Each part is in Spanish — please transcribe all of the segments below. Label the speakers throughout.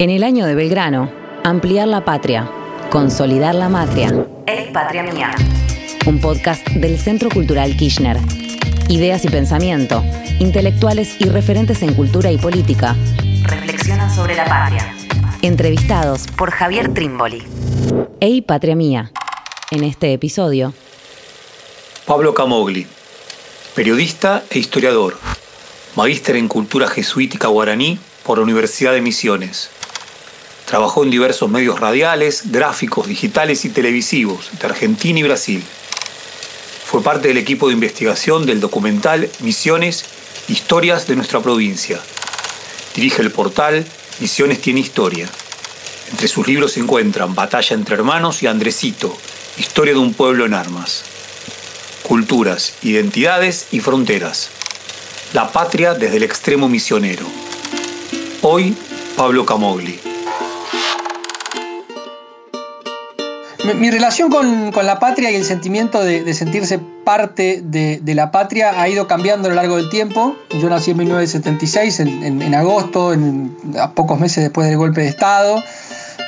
Speaker 1: En el año de Belgrano, ampliar la patria, consolidar la matria. Es Patria Mía. Un podcast del Centro Cultural Kirchner. Ideas y pensamiento, intelectuales y referentes en cultura y política. Reflexionan sobre la patria. Entrevistados por Javier Trimboli. Ey Patria Mía. En este episodio.
Speaker 2: Pablo Camogli, periodista e historiador, magíster en cultura jesuítica guaraní por la Universidad de Misiones. Trabajó en diversos medios radiales, gráficos, digitales y televisivos de Argentina y Brasil. Fue parte del equipo de investigación del documental Misiones, Historias de nuestra provincia. Dirige el portal Misiones tiene historia. Entre sus libros se encuentran Batalla entre hermanos y Andresito, Historia de un pueblo en armas. Culturas, identidades y fronteras. La patria desde el extremo misionero. Hoy, Pablo Camogli.
Speaker 3: Mi, relación con, la patria y el sentimiento de, sentirse parte de, la patria ha ido cambiando a lo largo del tiempo. Yo nací en 1976, en, agosto, a pocos meses después del golpe de Estado.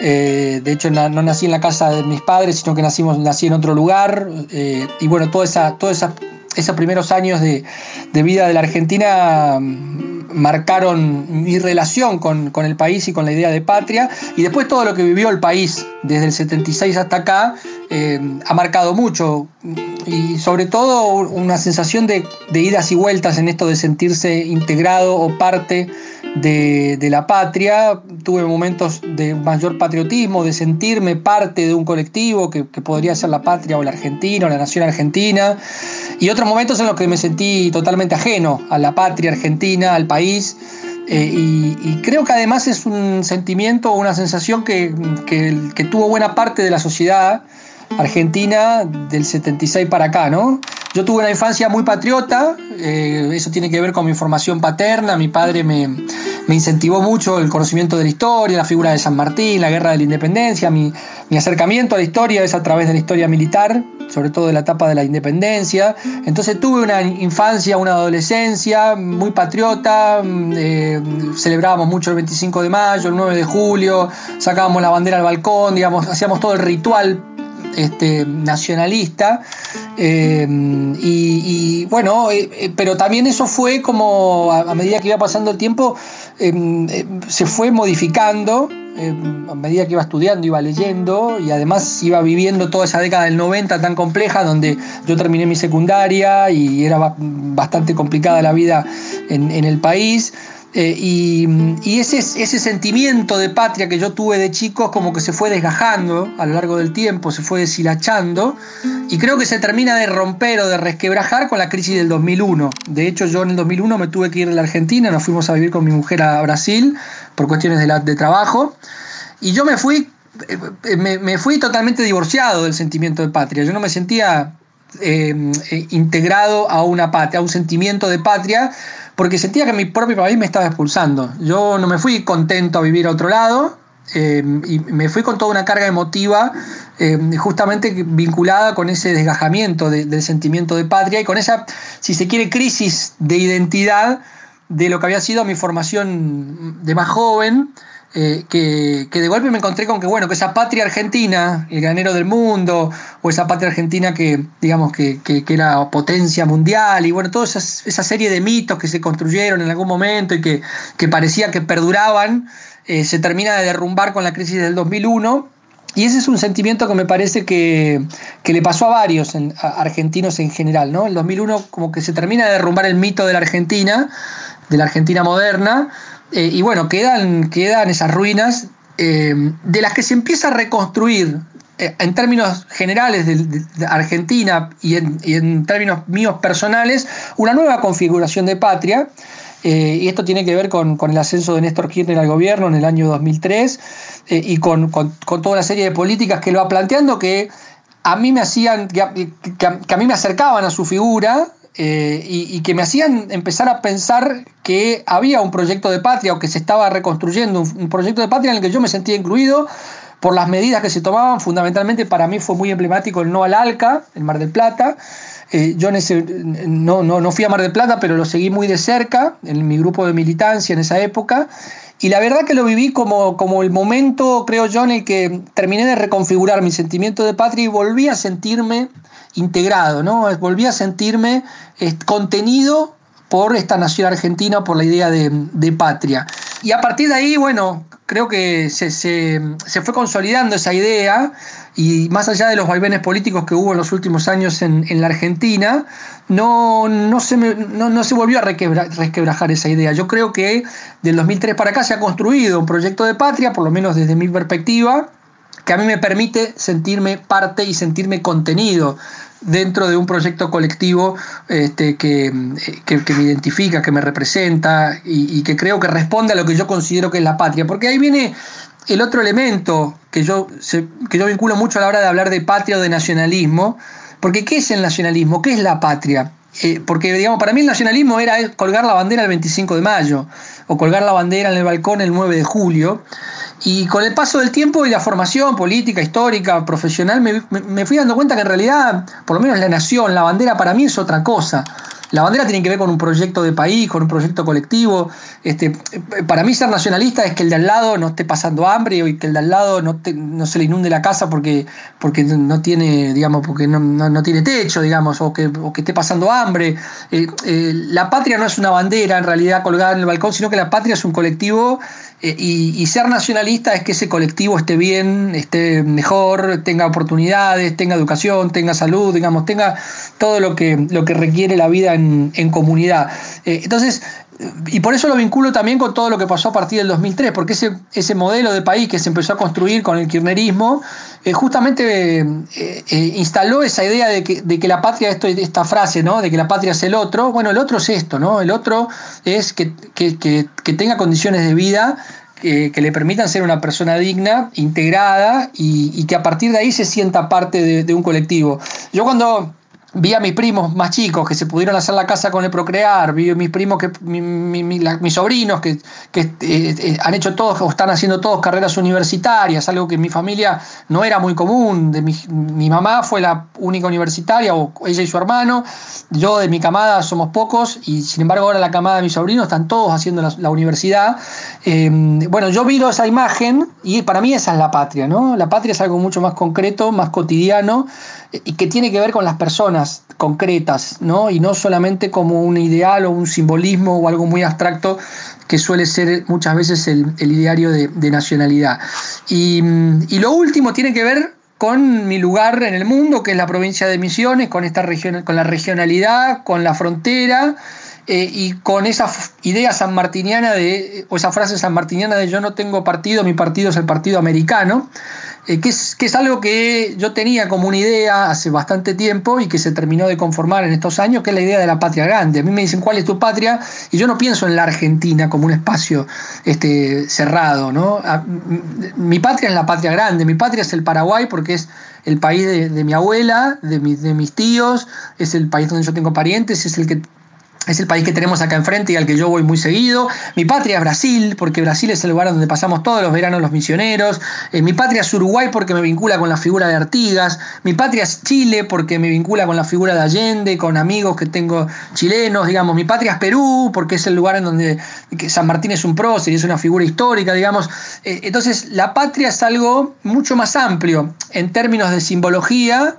Speaker 3: Eh, de hecho, no, nací en la casa de mis padres, sino que nacimos, nací en otro lugar. Eh, y bueno, toda esa, toda esa, esos primeros años de, de vida de la Argentina marcaron mi relación con, el país y con la idea de patria. Y después todo lo que vivió el país desde el 76 hasta acá eh, ha marcado mucho. Y sobre todo una sensación de, idas y vueltas en esto de sentirse integrado o parte de, la patria. Tuve momentos de mayor patriotismo, de sentirme parte de un colectivo que, podría ser la patria o la Argentina o la nación argentina. Y otros momentos en los que me sentí totalmente ajeno a la patria argentina, al país. Eh, y, creo que además es un sentimiento una sensación que, tuvo buena parte de la sociedad argentina del 76 para acá, ¿no? Yo tuve una infancia muy patriota, eh, eso tiene que ver con mi formación paterna, mi padre me, incentivó mucho el conocimiento de la historia, la figura de San Martín, la guerra de la independencia, mi, acercamiento a la historia es a través de la historia militar, sobre todo de la etapa de la independencia. Entonces tuve una infancia, una adolescencia muy patriota, mm, eh, celebrábamos mucho el 25 de mayo, el 9 de julio, sacábamos la bandera al balcón, digamos, hacíamos todo el ritual este, nacionalista. Eh, y, bueno, eh, eh, pero también eso fue como a, medida que iba pasando el tiempo, se fue modificando. a medida que iba estudiando, iba leyendo y además iba viviendo toda esa década del 90 tan compleja, donde yo terminé mi secundaria y era bastante complicada la vida en el país. Eh, y, ese, ese sentimiento de patria que yo tuve de chico como que se fue desgajando a lo largo del tiempo, se fue deshilachando y creo que se termina de romper o de resquebrajar con la crisis del 2001. De hecho yo en el 2001 me tuve que ir de la Argentina, nos fuimos a vivir con mi mujer a Brasil por cuestiones de, de trabajo y yo me fui, eh, me, fui totalmente divorciado del sentimiento de patria. Yo no me sentía eh, integrado a una patria, a un sentimiento de patria porque sentía que mi propio país me estaba expulsando. Yo no me fui contento a vivir a otro lado, eh, y me fui con toda una carga emotiva eh, justamente vinculada con ese desgajamiento del sentimiento de patria y con esa, si se quiere, crisis de identidad de lo que había sido mi formación de más joven eh, que, de golpe me encontré con que, bueno, que esa patria argentina, el granero del mundo, o esa patria argentina que, digamos, que, era potencia mundial, y bueno, toda esa, serie de mitos que se construyeron en algún momento y que, parecía que perduraban, eh, se termina de derrumbar con la crisis del 2001. Y ese es un sentimiento que me parece que, le pasó a varios argentinos en general, ¿no? El 2001 como que se termina de derrumbar el mito de la Argentina, de la Argentina moderna, eh, y bueno, quedan, quedan esas ruinas eh, de las que se empieza a reconstruir eh, en términos generales de, Argentina y en, términos míos personales, una nueva configuración de patria. y esto tiene que ver con, el ascenso de Néstor Kirchner al gobierno en el año 2003 y con, toda una serie de políticas que lo va planteando que a mí me hacían, que a mí me acercaban a su figura, eh, y, que me hacían empezar a pensar que había un proyecto de patria o que se estaba reconstruyendo un, proyecto de patria en el que yo me sentía incluido, por las medidas que se tomaban. Fundamentalmente para mí fue muy emblemático el no al ALCA, en Mar del Plata. Eh, yo no, no, no fui a Mar del Plata, pero lo seguí muy de cerca en mi grupo de militancia en esa época. Y la verdad que lo viví como, como el momento, creo yo, en el que terminé de reconfigurar mi sentimiento de patria y volví a sentirme integrado, ¿no? Volví a sentirme eh, contenido por esta nación argentina, por la idea de, patria. Y a partir de ahí, bueno, creo que se, se, se, fue consolidando esa idea y más allá de los vaivenes políticos que hubo en los últimos años en, en la Argentina, no, no, se no, no, se volvió a resquebrajar esa idea. Yo creo que del 2003 para acá se ha construido un proyecto de patria, por lo menos desde mi perspectiva, que a mí me permite sentirme parte y sentirme contenido dentro de un proyecto colectivo este, que, que, me identifica, que me representa y, y, que creo que responde a lo que yo considero que es la patria. Porque ahí viene el otro elemento que yo, que yo vinculo mucho a la hora de hablar de patria o de nacionalismo, porque ¿qué es el nacionalismo? ¿Qué es la patria? Eh, porque, digamos, para mí el nacionalismo era colgar la bandera el 25 de mayo o colgar la bandera en el balcón el 9 de julio. Y con el paso del tiempo y la formación política, histórica, profesional, me, me fui dando cuenta que en realidad, por lo menos la nación, la bandera para mí es otra cosa. La bandera tiene que ver con un proyecto de país, con un proyecto colectivo. Este, para mí ser nacionalista es que el de al lado no esté pasando hambre y que el de al lado no, no se le inunde la casa porque, porque no tiene, digamos, porque no, no, tiene techo, digamos, o que, o que esté pasando hambre. Eh, eh, la patria no es una bandera en realidad colgada en el balcón, sino que la patria es un colectivo eh, y, ser nacionalista es que ese colectivo esté bien, esté mejor, tenga oportunidades, tenga educación, tenga salud, digamos, tenga todo lo que, lo que requiere la vida en, comunidad. Eh, entonces, y por eso lo vinculo también con todo lo que pasó a partir del 2003, porque ese, ese modelo de país que se empezó a construir con el kirchnerismo, eh, justamente instaló esa idea de que, de que la patria, esto, esta frase, ¿no? de que la patria es el otro, bueno, el otro es esto, ¿no? El otro es que, que, que tenga condiciones de vida que, le permitan ser una persona digna, integrada y, que a partir de ahí se sienta parte de, de un colectivo. Yo cuando vi a mis primos más chicos que se pudieron hacer la casa con el procrear, vi a mis primos, que, mis sobrinos que, eh, eh, han hecho todos o están haciendo todos carreras universitarias, algo que en mi familia no era muy común. De mi, mi, mamá fue la única universitaria, o ella y su hermano. Yo de mi camada somos pocos, y sin embargo ahora la camada de mis sobrinos están todos haciendo la, universidad. Eh, bueno, yo vi esa imagen y para mí esa es la patria, ¿no? La patria es algo mucho más concreto, más cotidiano y que tiene que ver con las personas concretas, ¿no? Y no solamente como un ideal o un simbolismo o algo muy abstracto que suele ser muchas veces el, ideario de, nacionalidad. Y, lo último tiene que ver con mi lugar en el mundo, que es la provincia de Misiones, con, esta región, con la regionalidad, con la frontera. Eh, y con esa idea sanmartiniana de, o esa frase sanmartiniana de yo no tengo partido, mi partido es el partido americano, eh, que, es, algo que yo tenía como una idea hace bastante tiempo y que se terminó de conformar en estos años, que es la idea de la patria grande. A mí me dicen cuál es tu patria y yo no pienso en la Argentina como un espacio este, cerrado. ¿no? mi patria es la patria grande, mi patria es el Paraguay porque es el país de, mi abuela, de, de mis tíos, es el país donde yo tengo parientes, es el que es el país que tenemos acá enfrente y al que yo voy muy seguido. Mi patria es Brasil, porque Brasil es el lugar donde pasamos todos los veranos los misioneros. Eh, mi patria es Uruguay porque me vincula con la figura de Artigas. Mi patria es Chile porque me vincula con la figura de Allende, con amigos que tengo chilenos, digamos. Mi patria es Perú porque es el lugar en donde San Martín es un prócer y es una figura histórica, digamos. Eh, entonces, la patria es algo mucho más amplio en términos de simbología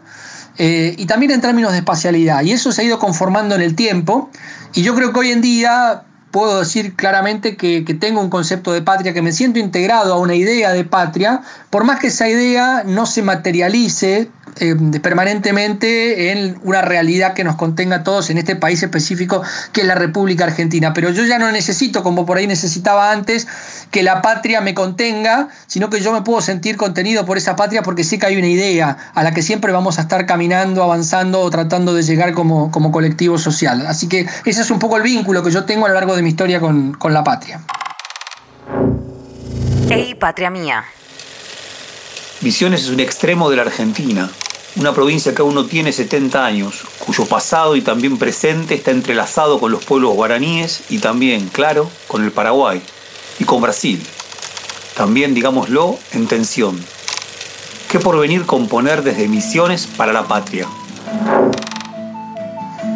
Speaker 3: eh, y también en términos de espacialidad. Y eso se ha ido conformando en el tiempo. Y yo creo que hoy en día puedo decir claramente que, tengo un concepto de patria, que me siento integrado a una idea de patria, por más que esa idea no se materialice eh, permanentemente en una realidad que nos contenga a todos en este país específico que es la República Argentina. Pero yo ya no necesito, como por ahí necesitaba antes, que la patria me contenga, sino que yo me puedo sentir contenido por esa patria porque sé que hay una idea a la que siempre vamos a estar caminando, avanzando o tratando de llegar como, como colectivo social. Así que ese es un poco el vínculo que yo tengo a lo largo de mi historia con, con la patria.
Speaker 1: Hey, patria mía.
Speaker 2: Misiones es un extremo de la Argentina, una provincia que aún no tiene 70 años, cuyo pasado y también presente está entrelazado con los pueblos guaraníes y también, claro, con el Paraguay y con Brasil. También, digámoslo, en tensión. ¿Qué porvenir componer desde Misiones para la Patria?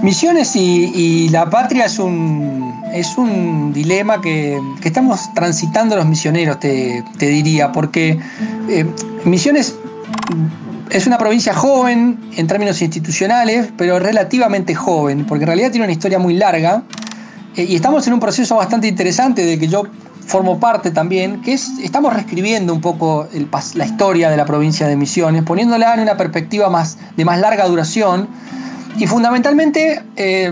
Speaker 3: Misiones y, la patria es un, es un dilema que, estamos transitando los misioneros, te, diría, porque eh, Misiones es una provincia joven en términos institucionales, pero relativamente joven, porque en realidad tiene una historia muy larga. Eh, y estamos en un proceso bastante interesante de que yo formo parte también, que es, estamos reescribiendo un poco la historia de la provincia de Misiones, poniéndola en una perspectiva más, de más larga duración y fundamentalmente eh,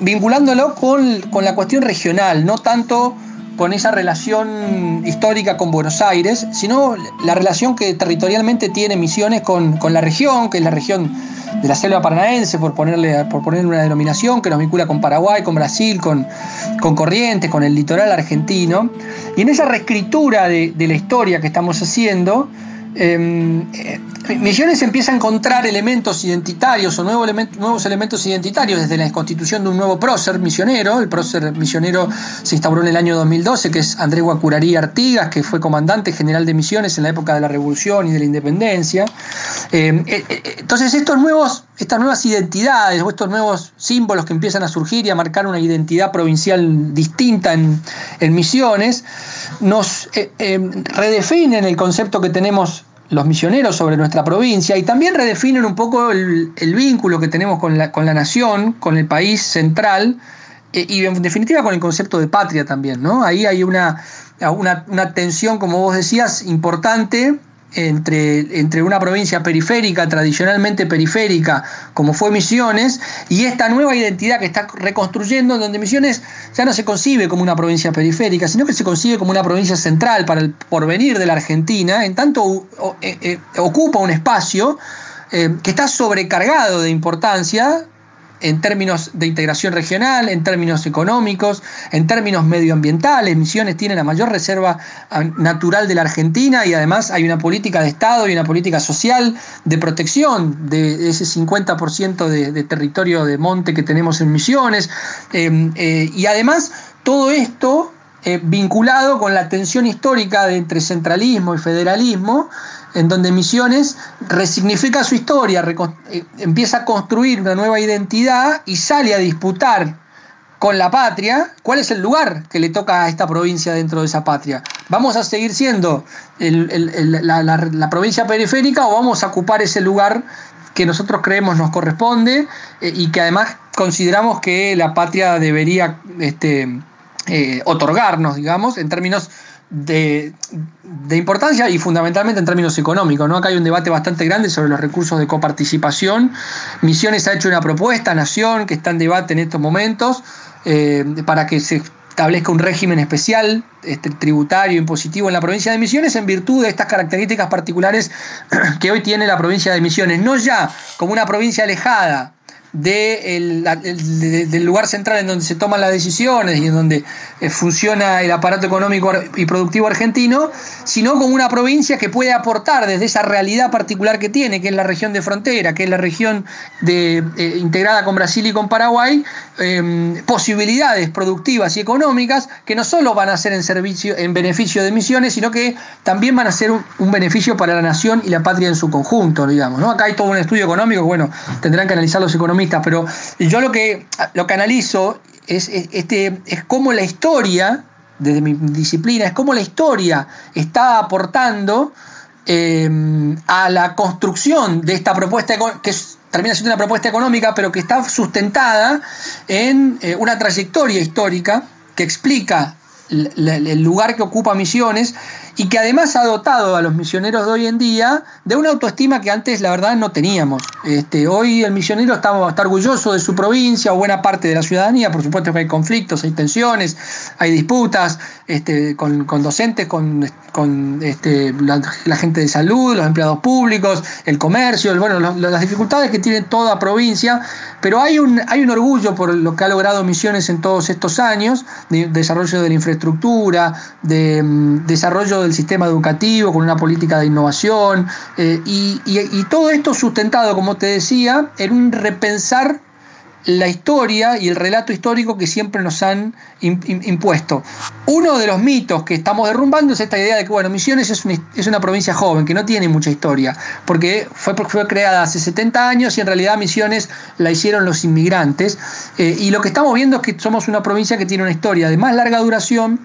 Speaker 3: vinculándolo con, con, la cuestión regional, no tanto con esa relación histórica con Buenos Aires, sino la relación que territorialmente tiene Misiones con, con la región, que es la región de la selva paranaense, por ponerle, por ponerle una denominación que nos vincula con Paraguay, con Brasil, con, con Corrientes, con el litoral argentino. Y en esa reescritura de, de la historia que estamos haciendo, eh, Misiones empieza a encontrar elementos identitarios o nuevos, elementos, identitarios desde la constitución de un nuevo prócer misionero. El prócer misionero se instauró en el año 2012, que es Andrés Guacurarí Artigas, que fue comandante general de misiones en la época de la Revolución y de la Independencia. Em, eh, eh, entonces, estos nuevos, estas nuevas identidades o estos nuevos símbolos que empiezan a surgir y a marcar una identidad provincial distinta en, en Misiones, nos em, redefinen el concepto que tenemos los misioneros sobre nuestra provincia y también redefinen un poco el, vínculo que tenemos con la, con la, nación, con el país central eh, y en definitiva con el concepto de patria también. ¿no? Ahí hay una, una, una tensión, como vos decías, importante entre, entre una provincia periférica, tradicionalmente periférica, como fue Misiones, y esta nueva identidad que está reconstruyendo, donde Misiones ya no se concibe como una provincia periférica, sino que se concibe como una provincia central para el porvenir de la Argentina, en tanto eh, eh, ocupa un espacio eh, que está sobrecargado de importancia en términos de integración regional, en términos económicos, en términos medioambientales. Misiones tiene la mayor reserva ah, natural de la Argentina y además hay una política de Estado y una política social de protección de ese 50% de, territorio de monte que tenemos en Misiones. Em, eh, y además todo esto eh, vinculado con la tensión histórica entre centralismo y federalismo en donde Misiones resignifica su historia, eh, empieza a construir una nueva identidad y sale a disputar con la patria cuál es el lugar que le toca a esta provincia dentro de esa patria. ¿Vamos a seguir siendo la, provincia periférica o vamos a ocupar ese lugar que nosotros creemos nos corresponde eh, y que además consideramos que la patria debería este, eh, otorgarnos, digamos, en términos de, importancia y fundamentalmente en términos económicos. ¿no? Acá hay un debate bastante grande sobre los recursos de coparticipación. Misiones ha hecho una propuesta, Nación, que está en debate en estos momentos, eh, para que se establezca un régimen especial este, tributario, impositivo en la provincia de Misiones en virtud de estas características particulares que hoy tiene la provincia de Misiones. No ya como una provincia alejada de del lugar central en donde se toman las decisiones y en donde eh, funciona el aparato económico y productivo argentino, sino como una provincia que puede aportar desde esa realidad particular que tiene, que es la región de frontera, que es la región de, eh, integrada con Brasil y con Paraguay, em, posibilidades productivas y económicas que no solo van a ser en servicio, en beneficio de Misiones, sino que también van a ser un, beneficio para la nación y la patria en su conjunto, digamos. ¿no? Acá hay todo un estudio económico, bueno, tendrán que analizar los economistas pero yo lo que, lo que analizo es, este, es cómo la historia, desde mi disciplina, es cómo la historia está aportando em, a la construcción de esta propuesta que termina siendo una propuesta económica, pero que está sustentada en eh, una trayectoria histórica que explica el lugar que ocupa Misiones y que además ha dotado a los misioneros de hoy en día de una autoestima que antes la verdad no teníamos. Este, hoy el misionero está, está orgulloso de su provincia o buena parte de la ciudadanía, por supuesto que hay conflictos, hay tensiones, hay disputas este, con, docentes, con, con este, la, gente de salud, los empleados públicos, el comercio, bueno, las dificultades que tiene toda provincia, pero hay un, hay un orgullo por lo que ha logrado Misiones en todos estos años, de desarrollo de la infraestructura, de mm, desarrollo del sistema educativo, con una política de innovación, eh, y, todo esto sustentado, como te decía, en un repensar la historia y el relato histórico que siempre nos han impuesto. Uno de los mitos que estamos derrumbando es esta idea de que, bueno, Misiones es una, provincia joven, que no tiene mucha historia, porque fue, fue creada hace 70 años y en realidad Misiones la hicieron los inmigrantes. Eh, y lo que estamos viendo es que somos una provincia que tiene una historia de más larga duración,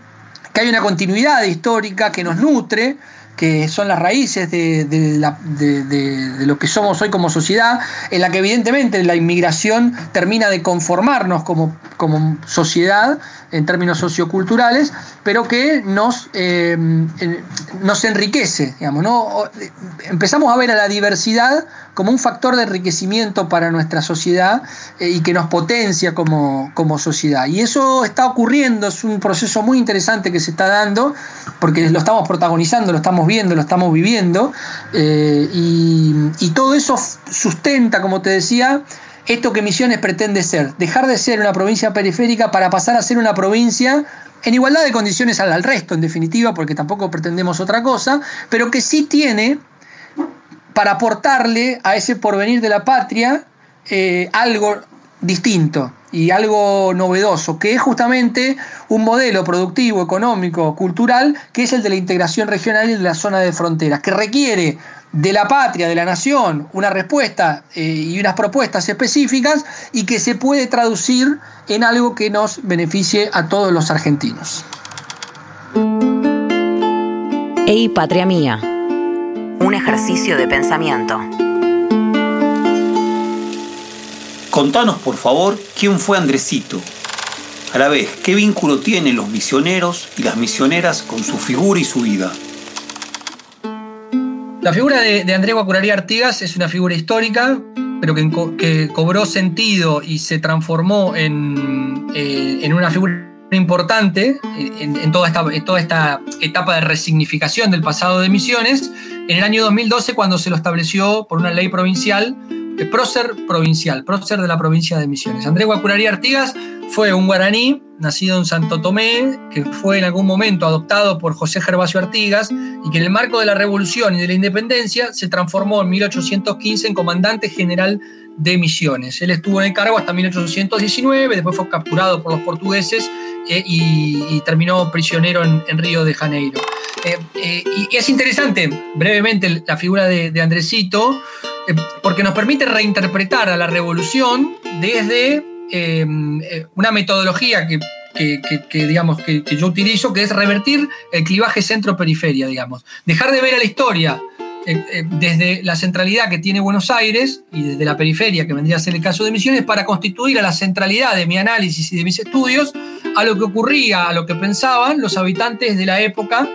Speaker 3: que hay una continuidad histórica que nos nutre, que son las raíces de, lo que somos hoy como sociedad, en la que evidentemente la inmigración termina de conformarnos como, como sociedad en términos socioculturales, pero que nos, eh, nos enriquece. Digamos, ¿no? Empezamos a ver a la diversidad como un factor de enriquecimiento para nuestra sociedad eh, y que nos potencia como, como, sociedad. Y eso está ocurriendo, es un proceso muy interesante que se está dando, porque lo estamos protagonizando, lo estamos viendo, lo estamos viviendo, eh, y, todo eso sustenta, como te decía, esto que Misiones pretende ser, dejar de ser una provincia periférica para pasar a ser una provincia en igualdad de condiciones al, resto, en definitiva, porque tampoco pretendemos otra cosa, pero que sí tiene para aportarle a ese porvenir de la patria eh, algo distinto y algo novedoso, que es justamente un modelo productivo, económico, cultural, que es el de la integración regional y de la zona de fronteras, que requiere de la patria, de la nación, una respuesta eh, y unas propuestas específicas y que se puede traducir en algo que nos beneficie a todos los argentinos.
Speaker 1: Ey, patria mía un ejercicio de pensamiento.
Speaker 2: Contanos, por favor, quién fue Andresito. A la vez, ¿qué vínculo tienen los misioneros y las misioneras con su figura y su vida?
Speaker 3: La figura de, Andrés Guacuraría Artigas es una figura histórica, pero que, cobró sentido y se transformó en, eh, en una figura importante en, toda esta, en, toda esta, etapa de resignificación del pasado de Misiones, en el año 2012 cuando se lo estableció por una ley provincial, el prócer provincial, prócer de la provincia de Misiones. Andrés Guacurarí Artigas fue un guaraní, nacido en Santo Tomé, que fue en algún momento adoptado por José Gervasio Artigas y que en el marco de la Revolución y de la Independencia se transformó en 1815 en comandante general de Misiones. Él estuvo en el cargo hasta 1819, después fue capturado por los portugueses eh, y, terminó prisionero en, Río de Janeiro. Eh, eh, y es interesante, brevemente, la figura de, Andresito, porque nos permite reinterpretar a la revolución desde una metodología que digamos, que, yo utilizo, que es revertir el clivaje centro-periferia, digamos. Dejar de ver a la historia desde la centralidad que tiene Buenos Aires y desde la periferia, que vendría a ser el caso de Misiones, para constituir a la centralidad de mi análisis y de mis estudios a lo que ocurría, a lo que pensaban los habitantes de la época,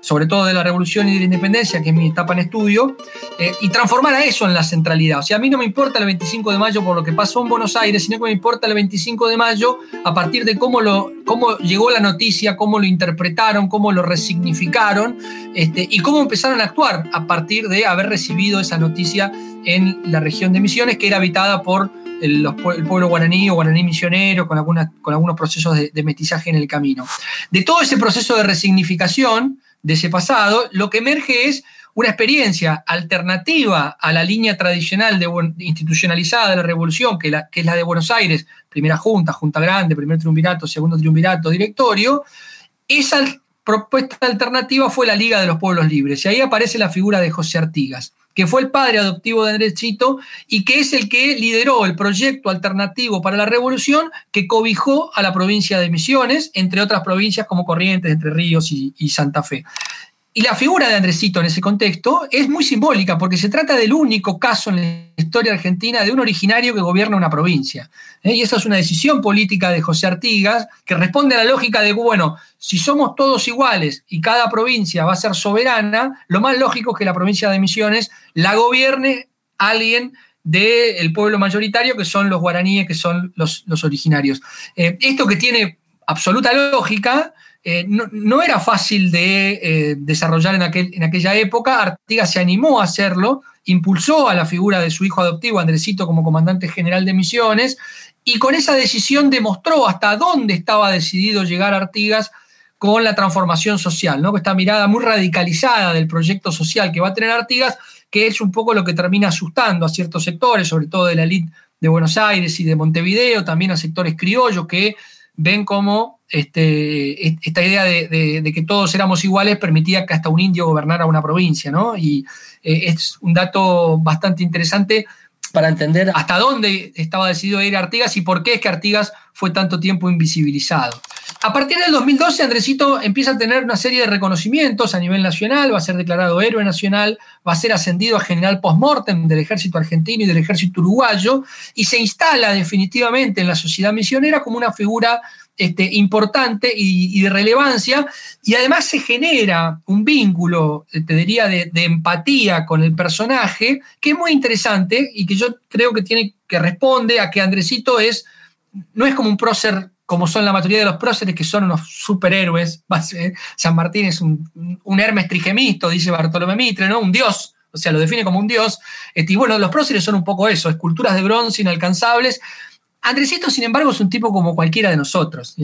Speaker 3: sobre todo de la Revolución y de la Independencia, que es mi etapa en estudio, eh, y transformar a eso en la centralidad. O sea, a mí no me importa el 25 de mayo por lo que pasó en Buenos Aires, sino que me importa el 25 de mayo a partir de cómo, lo, cómo llegó la noticia, cómo lo interpretaron, cómo lo resignificaron este, y cómo empezaron a actuar a partir de haber recibido esa noticia en la región de Misiones, que era habitada por el, pueblo guaraní o guaraní misionero, con, con algunos procesos de, mestizaje en el camino. De todo ese proceso de resignificación de ese pasado, lo que emerge es una experiencia alternativa a la línea tradicional de, institucionalizada de la revolución, que, que, es la de Buenos Aires, primera junta, junta grande, primer triunvirato, segundo triunvirato, directorio. Esa propuesta alternativa fue la Liga de los Pueblos Libres, y ahí aparece la figura de José Artigas que fue el padre adoptivo de Andrés Chito y que es el que lideró el proyecto alternativo para la revolución que cobijó a la provincia de Misiones, entre otras provincias como Corrientes, Entre Ríos y, y Santa Fe. Y la figura de Andresito en ese contexto es muy simbólica porque se trata del único caso en la historia argentina de un originario que gobierna una provincia. ¿eh? Y esa es una decisión política de José Artigas que responde a la lógica de, bueno, si somos todos iguales y cada provincia va a ser soberana, lo más lógico es que la provincia de Misiones la gobierne alguien del pueblo mayoritario, que son los guaraníes, que son los, originarios. Eh, esto que tiene absoluta lógica, eh, no, era fácil de eh, desarrollar en, aquel, en aquella época. Artigas se animó a hacerlo, impulsó a la figura de su hijo adoptivo, Andresito, como comandante general de misiones, y con esa decisión demostró hasta dónde estaba decidido llegar Artigas con la transformación social, ¿no? esta mirada muy radicalizada del proyecto social que va a tener Artigas, que es un poco lo que termina asustando a ciertos sectores, sobre todo de la élite de Buenos Aires y de Montevideo, también a sectores criollos que ven como este, esta idea de, que todos éramos iguales permitía que hasta un indio gobernara una provincia, ¿no? Y eh, es un dato bastante interesante para entender hasta dónde estaba decidido ir Artigas y por qué es que Artigas fue tanto tiempo invisibilizado. A partir del 2012, Andresito empieza a tener una serie de reconocimientos a nivel nacional, va a ser declarado héroe nacional, va a ser ascendido a general post-mortem del ejército argentino y del ejército uruguayo, y se instala definitivamente en la sociedad misionera como una figura este, importante y, de relevancia, y además se genera un vínculo, eh, te diría, de, empatía con el personaje, que es muy interesante y que yo creo que tiene que responde a que Andresito es, no es como un prócer como son la mayoría de los próceres, que son unos superhéroes. San Martín es un, un Hermes trigemisto, dice Bartolomé Mitre, ¿no? Un dios, o sea, lo define como un dios. Este, y bueno, los próceres son un poco eso, esculturas de bronce inalcanzables, Andresito, sin embargo, es un tipo como cualquiera de nosotros.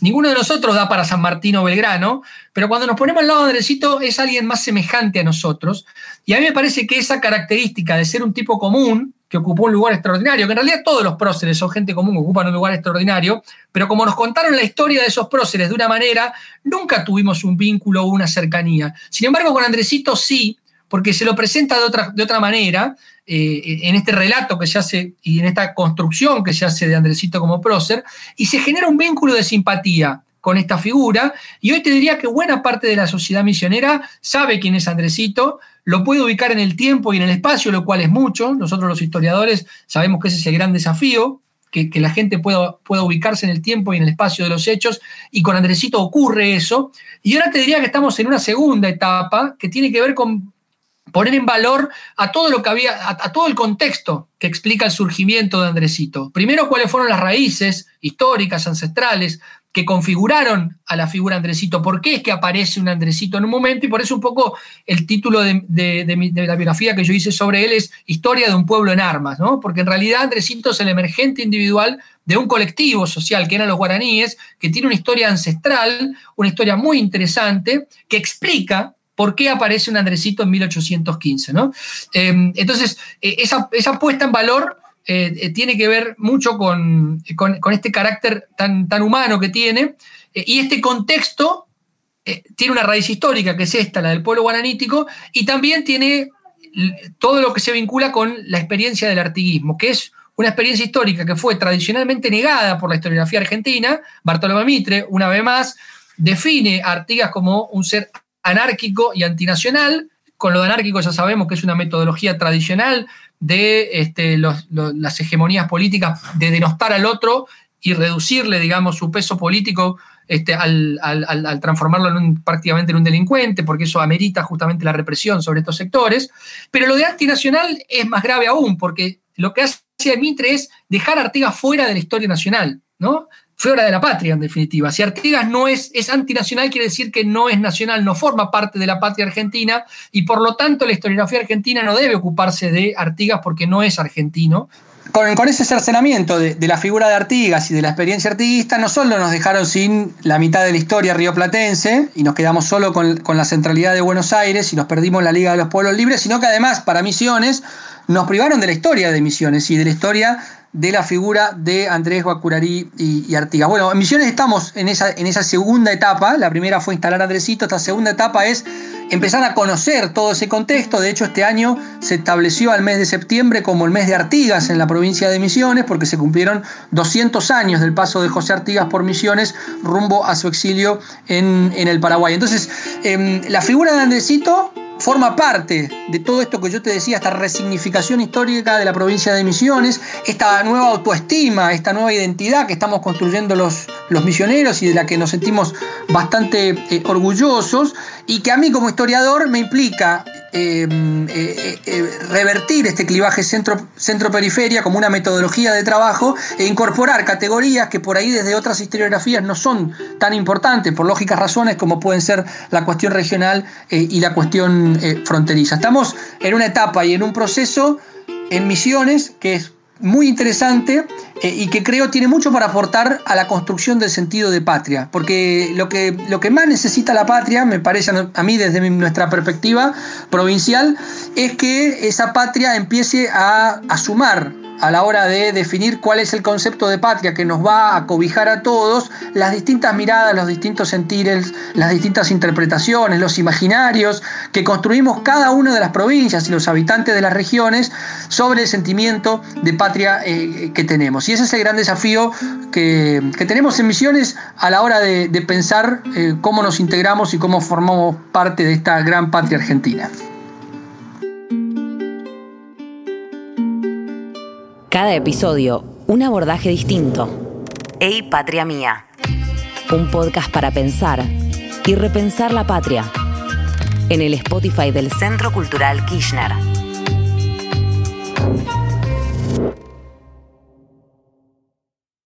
Speaker 3: Ninguno de nosotros da para San Martín o Belgrano, pero cuando nos ponemos al lado de Andresito es alguien más semejante a nosotros. Y a mí me parece que esa característica de ser un tipo común, que ocupó un lugar extraordinario, que en realidad todos los próceres son gente común, ocupan un lugar extraordinario, pero como nos contaron la historia de esos próceres de una manera, nunca tuvimos un vínculo o una cercanía. Sin embargo, con Andresito sí, porque se lo presenta de otra, de otra manera, eh, en este relato que se hace y en esta construcción que se hace de Andresito como prócer, y se genera un vínculo de simpatía con esta figura, y hoy te diría que buena parte de la sociedad misionera sabe quién es Andresito, lo puede ubicar en el tiempo y en el espacio, lo cual es mucho, nosotros los historiadores sabemos que ese es el gran desafío, que, la gente pueda, pueda, ubicarse en el tiempo y en el espacio de los hechos, y con Andresito ocurre eso. Y ahora te diría que estamos en una segunda etapa que tiene que ver con poner en valor a todo lo que había, a, todo el contexto que explica el surgimiento de Andresito. Primero, cuáles fueron las raíces históricas, ancestrales, que configuraron a la figura Andresito, por qué es que aparece un Andresito en un momento, y por eso un poco el título de, la biografía que yo hice sobre él es Historia de un pueblo en armas, ¿no? Porque en realidad Andresito es el emergente individual de un colectivo social que eran los guaraníes, que tiene una historia ancestral, una historia muy interesante, que explica ¿Por qué aparece un Andresito en 1815? ¿no? Em, entonces, eh, esa, puesta en valor eh, eh, tiene que ver mucho con, este carácter tan, tan, humano que tiene y este contexto tiene una raíz histórica, que es esta, la del pueblo guaranítico, y también tiene todo lo que se vincula con la experiencia del artiguismo, que es una experiencia histórica que fue tradicionalmente negada por la historiografía argentina. Bartolomé Mitre, una vez más, define a Artigas como un ser anárquico y antinacional. Con lo anárquico ya sabemos que es una metodología tradicional de este, las hegemonías políticas de denostar al otro y reducirle, digamos, su peso político este, al, transformarlo prácticamente en un delincuente, porque eso amerita justamente la represión sobre estos sectores. Pero lo de antinacional es más grave aún, porque lo que hace Mitre es dejar a Artigas fuera de la historia nacional, ¿no? Fuera de la patria, en definitiva. Si Artigas no es, es antinacional, quiere decir que no es nacional, no forma parte de la patria argentina, y por lo tanto la historiografía argentina no debe ocuparse de Artigas porque no es argentino. Con, ese cercenamiento de, la figura de Artigas y de la experiencia artiguista, no solo nos dejaron sin la mitad de la historia rioplatense y nos quedamos solo con, la centralidad de Buenos Aires y nos perdimos la Liga de los Pueblos Libres, sino que además para Misiones nos privaron de la historia de Misiones y de la historia de la figura de Andrés Guacurarí y, Artigas. Bueno, en Misiones estamos en esa, en esa segunda etapa. La primera fue instalar a Andresito, esta segunda etapa es empezar a conocer todo ese contexto. De hecho, este año se estableció al mes de septiembre como el mes de Artigas en la provincia de Misiones, porque se cumplieron 200 años del paso de José Artigas por Misiones rumbo a su exilio en, el Paraguay. Entonces, em, la figura de Andresito forma parte de todo esto que yo te decía, esta resignificación histórica de la provincia de Misiones, esta nueva autoestima, esta nueva identidad que estamos construyendo los, los misioneros y de la que nos sentimos bastante eh, orgullosos y que a mí como historiador me implica eh, eh, revertir este clivaje centro-periferia como una metodología de trabajo e incorporar categorías que por ahí desde otras historiografías no son tan importantes por lógicas razones como pueden ser la cuestión regional y la cuestión fronteriza. Estamos en una etapa y en un proceso en misiones que es muy interesante eh, y que creo tiene mucho para aportar a la construcción del sentido de patria, porque lo que, lo que más necesita la patria, me parece a mí desde nuestra perspectiva provincial, es que esa patria empiece a, a sumar a la hora de definir cuál es el concepto de patria que nos va a cobijar a todos, las distintas miradas, los distintos sentires, las distintas interpretaciones, los imaginarios que construimos cada una de las provincias y los habitantes de las regiones sobre el sentimiento de patria eh, que tenemos. Y ese es el gran desafío que, tenemos en Misiones a la hora de, pensar eh, cómo nos integramos y cómo formamos parte de esta gran patria argentina.
Speaker 1: Cada episodio, un abordaje distinto. Ey, Patria Mía. Un podcast para pensar y repensar la patria. En el Spotify del Centro Cultural Kirchner.